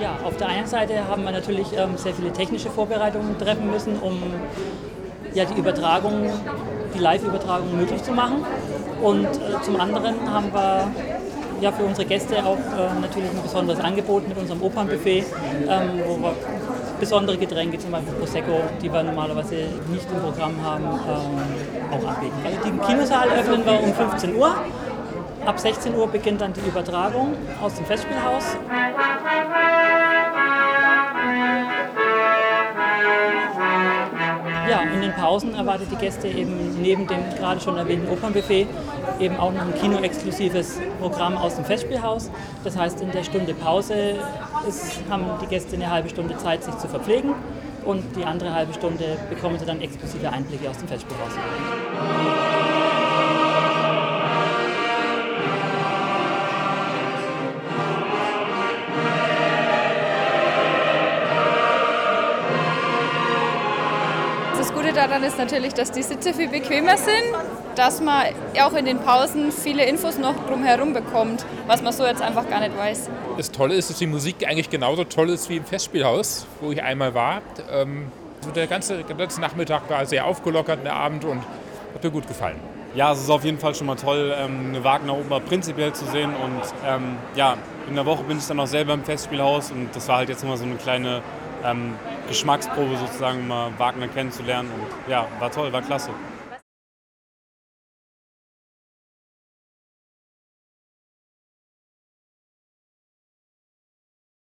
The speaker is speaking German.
Ja, auf der einen Seite haben wir natürlich ähm, sehr viele technische Vorbereitungen treffen müssen, um ja, die Übertragung, die Live-Übertragung möglich zu machen. Und äh, zum anderen haben wir ja, für unsere Gäste auch äh, natürlich ein besonderes Angebot mit unserem Opernbuffet, ähm, wo wir besondere Getränke, zum Beispiel Prosecco, die wir normalerweise nicht im Programm haben, ähm, auch anbieten. Also den Kinosaal öffnen wir um 15 Uhr. Ab 16 Uhr beginnt dann die Übertragung aus dem Festspielhaus. Ja, in den Pausen erwartet die Gäste eben neben dem gerade schon erwähnten Opernbuffet eben auch noch ein kinoexklusives Programm aus dem Festspielhaus. Das heißt, in der Stunde Pause ist, haben die Gäste eine halbe Stunde Zeit, sich zu verpflegen und die andere halbe Stunde bekommen sie dann exklusive Einblicke aus dem Festspielhaus. Das Gute daran ist natürlich, dass die Sitze viel bequemer sind, dass man auch in den Pausen viele Infos noch drumherum bekommt, was man so jetzt einfach gar nicht weiß. Das Tolle ist, dass die Musik eigentlich genauso toll ist wie im Festspielhaus, wo ich einmal war. Ähm, so der, ganze, der ganze Nachmittag war sehr aufgelockert, der Abend und hat mir gut gefallen. Ja, es ist auf jeden Fall schon mal toll, ähm, eine Wagner-Oper prinzipiell zu sehen. Und ähm, ja, in der Woche bin ich dann auch selber im Festspielhaus und das war halt jetzt nochmal so eine kleine ähm, Geschmacksprobe sozusagen, mal Wagner kennenzulernen. Und ja, war toll, war klasse.